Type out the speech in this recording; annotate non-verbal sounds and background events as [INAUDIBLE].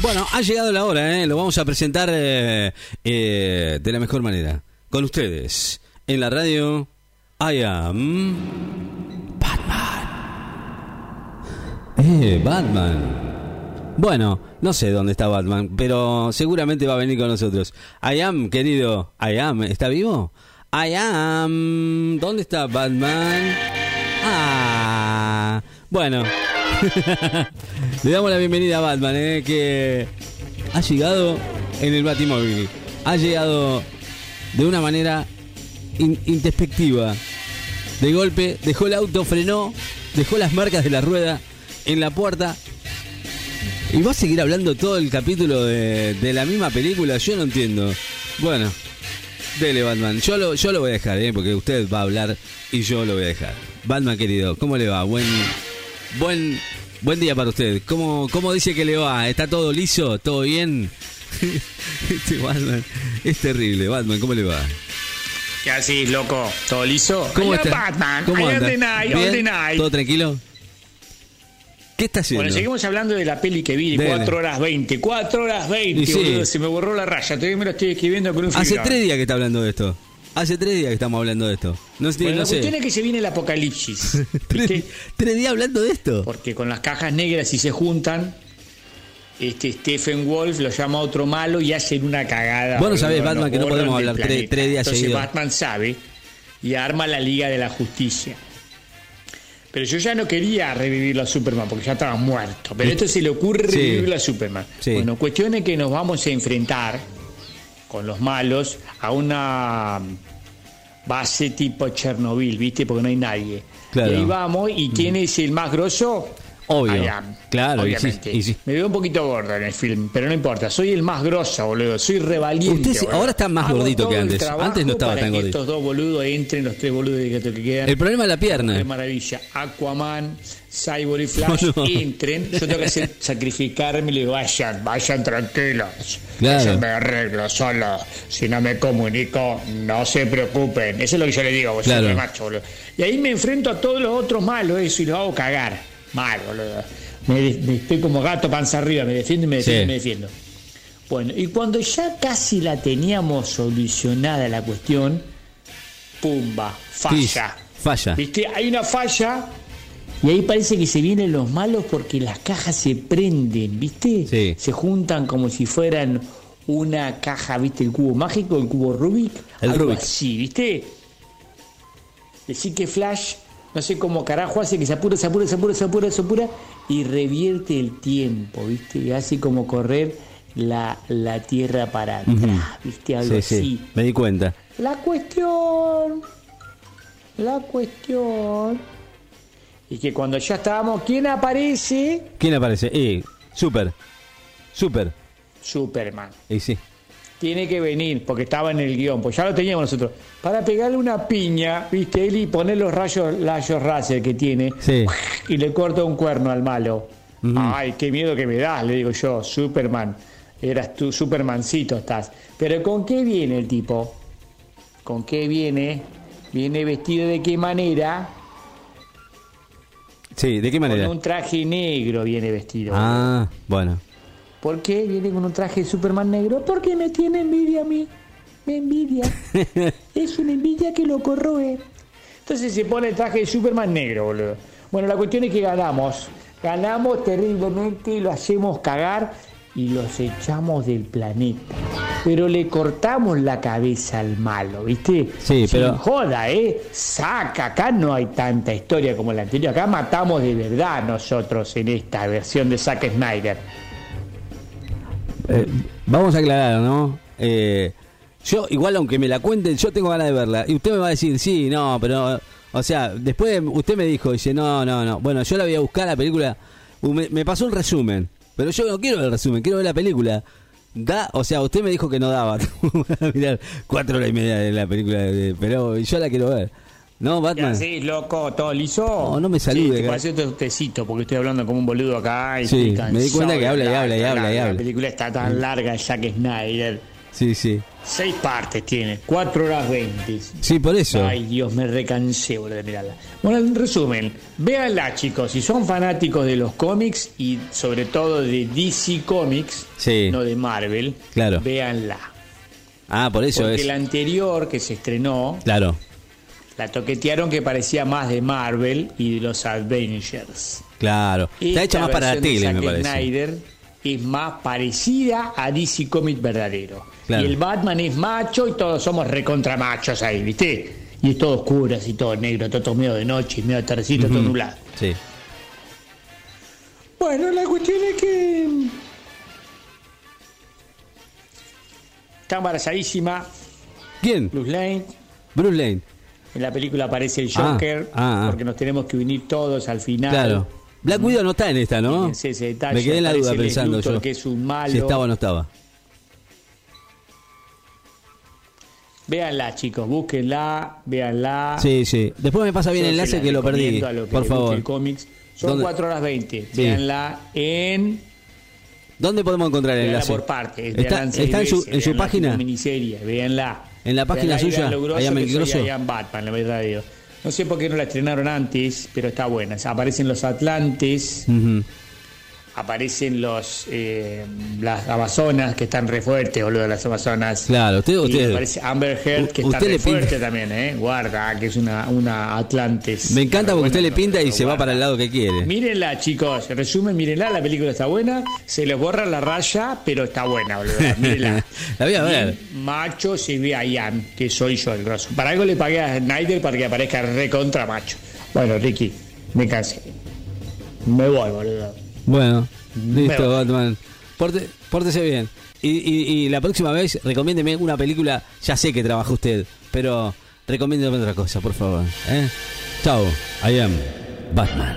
Bueno, ha llegado la hora, ¿eh? lo vamos a presentar eh, eh, de la mejor manera. Con ustedes, en la radio, I am Batman. Eh, Batman. Bueno, no sé dónde está Batman, pero seguramente va a venir con nosotros. I am, querido, I am, ¿está vivo? I am. ¿Dónde está Batman? Ah, bueno. [LAUGHS] Le damos la bienvenida a Batman, eh, que ha llegado en el Batimóvil. Ha llegado de una manera in-. De golpe, dejó el auto, frenó, dejó las marcas de la rueda en la puerta. ¿Y va a seguir hablando todo el capítulo de, de la misma película? Yo no entiendo. Bueno, dele Batman. Yo lo, yo lo voy a dejar, ¿eh? porque usted va a hablar y yo lo voy a dejar. Batman, querido, ¿cómo le va? Buen, buen, buen día para usted. ¿Cómo, ¿Cómo dice que le va? ¿Está todo liso? ¿Todo bien? [LAUGHS] Este Batman es terrible. Batman, ¿cómo le va? ¿Qué haces, loco? ¿Todo liso? ¿Cómo está? Batman. ¿Cómo anda? ¿Bien? ¿Todo tranquilo? ¿Qué está haciendo? Bueno, seguimos hablando de la peli que vi, Dele. 4 horas 20. 4 horas 20, Y sí. boludo. Se me borró la raya. Todavía me lo estoy escribiendo con un Hace fibrón. tres días que está hablando de esto. Hace tres días que estamos hablando de esto. No, Bueno, no la sé. cuestión es que se viene el apocalipsis. [LAUGHS] Tres, días hablando de esto. Porque con las cajas negras, si se juntan, este Stephen Wolf lo llama a otro malo y hacen una cagada. Vos no sabés, Batman, que no podemos hablar tres- tres días Entonces seguidos. Batman sabe y arma la Liga de la Justicia. Pero yo ya no quería revivirlo a Superman porque ya estaba muerto. Pero esto se le ocurre Sí. revivirlo a Superman. Sí. Bueno, cuestión es que nos vamos a enfrentar con los malos a una base tipo Chernobyl, ¿viste? Porque no hay nadie. Claro. Y ahí vamos, ¿y quién es el más grosso? Obvio. I am, Claro, y sí, obviamente. y sí. Me veo un poquito gordo en el film, pero no importa. Soy el más grosso, boludo. Soy revaliente. Usted ahora está más Hago gordito que antes. Antes no estaba para tan que gordito. Estos dos boludos entren, los tres boludos que, que quedan. El problema es la Qué pierna. maravilla. Aquaman, Cyborg y Flash No, [LAUGHS] no. entren. Yo tengo que hacer, sacrificarme y le digo, vayan, vayan tranquilos. Claro. Yo me arreglo solo. Si no me comunico, no se preocupen. Eso es lo que yo le digo, vos Claro. macho, boludo. Y ahí me enfrento a todos los otros malos, eso, y los hago cagar. Mal, boludo. Me, estoy como gato panza arriba, me defiendo y me defiendo Sí. y me defiendo. Bueno, y cuando ya casi la teníamos solucionada la cuestión, pumba, falla. Falla. ¿Viste? Hay una falla y ahí parece que se vienen los malos porque las cajas se prenden, ¿viste? Sí. Se juntan como si fueran una caja, ¿viste? El cubo mágico, el cubo Rubik. El algo Rubik. así, ¿viste? Decir que Flash, no sé cómo carajo hace que se apura, se apura, se apura, se apura, se apura y revierte el tiempo, ¿viste? Y hace como correr la, la tierra para atrás, ¿viste? Algo Sí, así. sí. Me di cuenta. La cuestión, la cuestión, y que cuando ya estábamos, ¿quién aparece? ¿Quién aparece? Eh, super. Super. Superman. Y sí. Tiene que venir, porque estaba en el guion, pues ya lo teníamos nosotros, para pegarle una piña, viste, él y poner los rayos, rayos láser que tiene, Sí. y le corta un cuerno al malo. Ay, qué miedo que me das, le digo yo, Superman. Eras tú, Supermancito estás. Pero ¿con qué viene el tipo? ¿Con qué viene? Viene vestido de qué manera? Sí, ¿de qué Con manera? un traje negro viene vestido. Ah, bueno. ¿Por qué viene con un traje de Superman negro? Porque me tiene envidia a mí. Me envidia. [LAUGHS] es una envidia que lo corroe. Entonces se pone el traje de Superman negro, boludo. Bueno, la cuestión es que ganamos. Ganamos terriblemente, lo hacemos cagar y los echamos del planeta. Pero le cortamos la cabeza al malo, ¿viste? Sí, Sin pero- joda, ¿eh? Saca, acá no hay tanta historia como la anterior. Acá matamos de verdad nosotros en esta versión de Zack Snyder. Eh, vamos a aclarar, ¿no? Eh, yo, igual aunque me la cuenten, yo tengo ganas de verla. Y usted me va a decir, sí, no, pero... O sea, después usted me dijo, dice, no, no, no. Bueno, yo la voy a buscar, la película. Uh, Me, me pasó un resumen. Pero yo no quiero el resumen, quiero ver la película. Da, o sea, usted me dijo que no daba. [LAUGHS] mirar cuatro horas y media de la película, pero yo la quiero ver. ¿No, ¿Qué Batman? haces, loco? ¿Todo liso? No, no me salude, Sí, te parece otro tecito porque estoy hablando como un boludo acá. Y Sí, me di cuenta que habla y habla y la- habla y La película está tan larga, Zack Snyder. Sí, sí. Seis partes tiene, 4 horas 20. Sí, por eso. Ay, Dios, me recansé, boludo, de mirarla. Bueno, en resumen, véanla, chicos. Si son fanáticos de los cómics y sobre todo de DC Comics, Sí. no de Marvel, Claro. véanla. Ah, por eso Porque es. la anterior que se estrenó, Claro. La toquetearon que parecía más de Marvel y de los Avengers. Claro. Está hecha más para la tele, me parece. Snyder es más parecida a DC Comics verdadero. Claro. Y el Batman es macho y todos somos recontra machos ahí, ¿viste? Y es todo oscuro, así todo negro, todo, todo medio de noche, medio de tardecito, todo nublado. Sí. Bueno, la cuestión es que. Está embarazadísima ¿Quién? Bruce Lane. Bruce Lane. En la película aparece el Ah, Joker, ah, ah. porque nos tenemos que unir todos al final. Claro. Black Widow no está en esta, ¿no? Fíjense ese detalle, Me quedé en la duda pensando Luthor, yo. que es un malo. Si estaba o no estaba. Véanla, chicos, búsquenla, véanla. Sí, sí. Después me pasa bien Yo el enlace la que lo perdí. lo que Por favor. el cómics. Son ¿Dónde? 4 horas 20. Sí. Véanla en. ¿Dónde podemos encontrar el enlace? por partes. ¿Está, en su, en su página? miniserie, véanla. ¿En la página y suya? grosso Batman, la verdad digo. No sé por qué no la estrenaron antes, pero está buena. Aparecen los Atlantes. Aparecen los eh, las Amazonas que están re fuertes, boludo, las Amazonas. Claro, usted- Y usted- aparece Amber Heard que está re pinta- fuerte también, eh. Guarda, que es una, una Atlantis. Me encanta porque usted le pinta y se va para el lado que quiere. Mírenla, chicos. Resumen, mírenla. La película está buena. Se les borra la raya, pero está buena, boludo. Mírenla. [LAUGHS] La voy a ver. Macho se ve a Ian, que soy yo el grosso. Para algo le pagué a Snyder para que aparezca recontra macho. Bueno, Ricky, me cansé. Me voy, boludo. Bueno, listo. Batman. Porte- pórtese bien. Y, y- y la próxima vez, recomiéndeme una película. Ya sé que trabaja usted, pero recomiéndeme otra cosa, por favor. ¿eh? Chao, I am Batman.